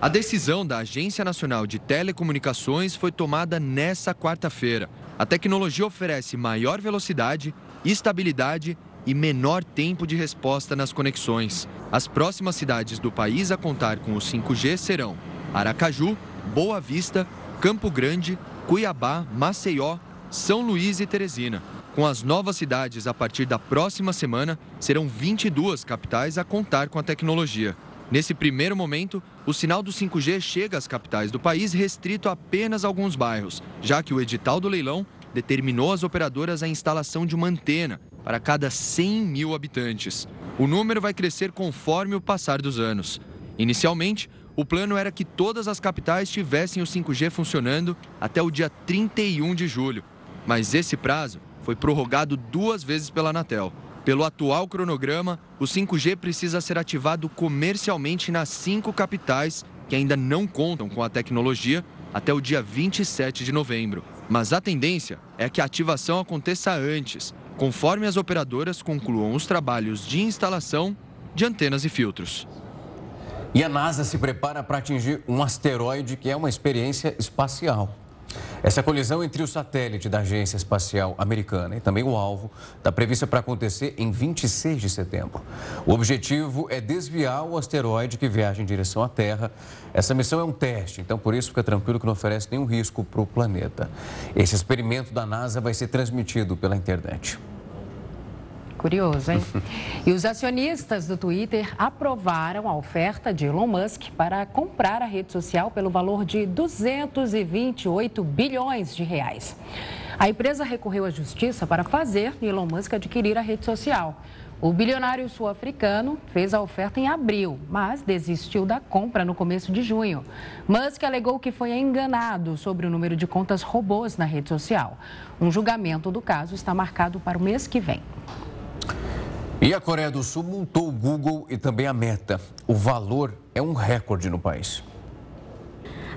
A decisão da Agência Nacional de Telecomunicações foi tomada nessa quarta-feira. A tecnologia oferece maior velocidade, estabilidade e menor tempo de resposta nas conexões. As próximas cidades do país a contar com o 5G serão Aracaju, Boa Vista, Campo Grande, Cuiabá, Maceió, São Luís e Teresina. Com as novas cidades a partir da próxima semana, serão 22 capitais a contar com a tecnologia. Nesse primeiro momento, o sinal do 5G chega às capitais do país restrito a apenas alguns bairros, já que o edital do leilão determinou às operadoras a instalação de uma antena para cada 100 mil habitantes. O número vai crescer conforme o passar dos anos. Inicialmente, o plano era que todas as capitais tivessem o 5G funcionando até o dia 31 de julho, mas esse prazo foi prorrogado duas vezes pela Anatel. Pelo atual cronograma, o 5G precisa ser ativado comercialmente nas cinco capitais que ainda não contam com a tecnologia até o dia 27 de novembro. Mas a tendência é que a ativação aconteça antes, conforme as operadoras concluam os trabalhos de instalação de antenas e filtros. E a NASA se prepara para atingir um asteroide que é uma experiência espacial. Essa colisão entre o satélite da Agência Espacial Americana e também o alvo está prevista para acontecer em 26 de setembro. O objetivo é desviar o asteroide que viaja em direção à Terra. Essa missão é um teste, então por isso fica tranquilo que não oferece nenhum risco para o planeta. Esse experimento da NASA vai ser transmitido pela internet. Curioso, hein? E os acionistas do Twitter aprovaram a oferta de Elon Musk para comprar a rede social pelo valor de 228 bilhões de reais. A empresa recorreu à justiça para fazer Elon Musk adquirir a rede social. O bilionário sul-africano fez a oferta em abril, mas desistiu da compra no começo de junho. Musk alegou que foi enganado sobre o número de contas robôs na rede social. Um julgamento do caso está marcado para o mês que vem. E a Coreia do Sul multou o Google e também a Meta. O valor é um recorde no país.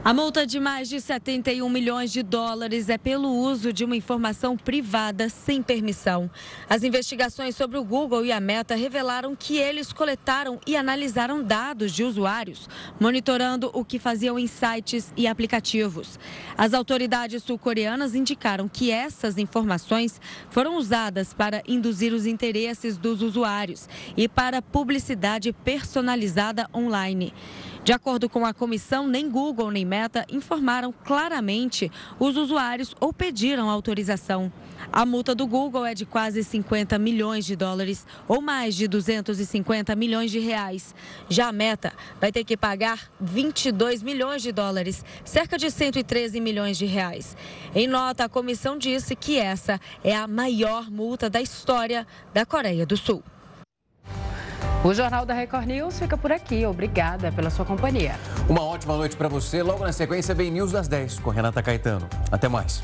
A multa de mais de 71 milhões de dólares é pelo uso de uma informação privada sem permissão. As investigações sobre o Google e a Meta revelaram que eles coletaram e analisaram dados de usuários, monitorando o que faziam em sites e aplicativos. As autoridades sul-coreanas indicaram que essas informações foram usadas para induzir os interesses dos usuários e para publicidade personalizada online. De acordo com a comissão, nem Google nem Meta informaram claramente os usuários ou pediram autorização. A multa do Google é de quase 50 milhões de dólares ou mais de 250 milhões de reais. Já a Meta vai ter que pagar 22 milhões de dólares, cerca de 113 milhões de reais. Em nota, a comissão disse que essa é a maior multa da história da Coreia do Sul. O Jornal da Record News fica por aqui. Obrigada pela sua companhia. Uma ótima noite para você. Logo na sequência vem News das 10 com Renata Caetano. Até mais.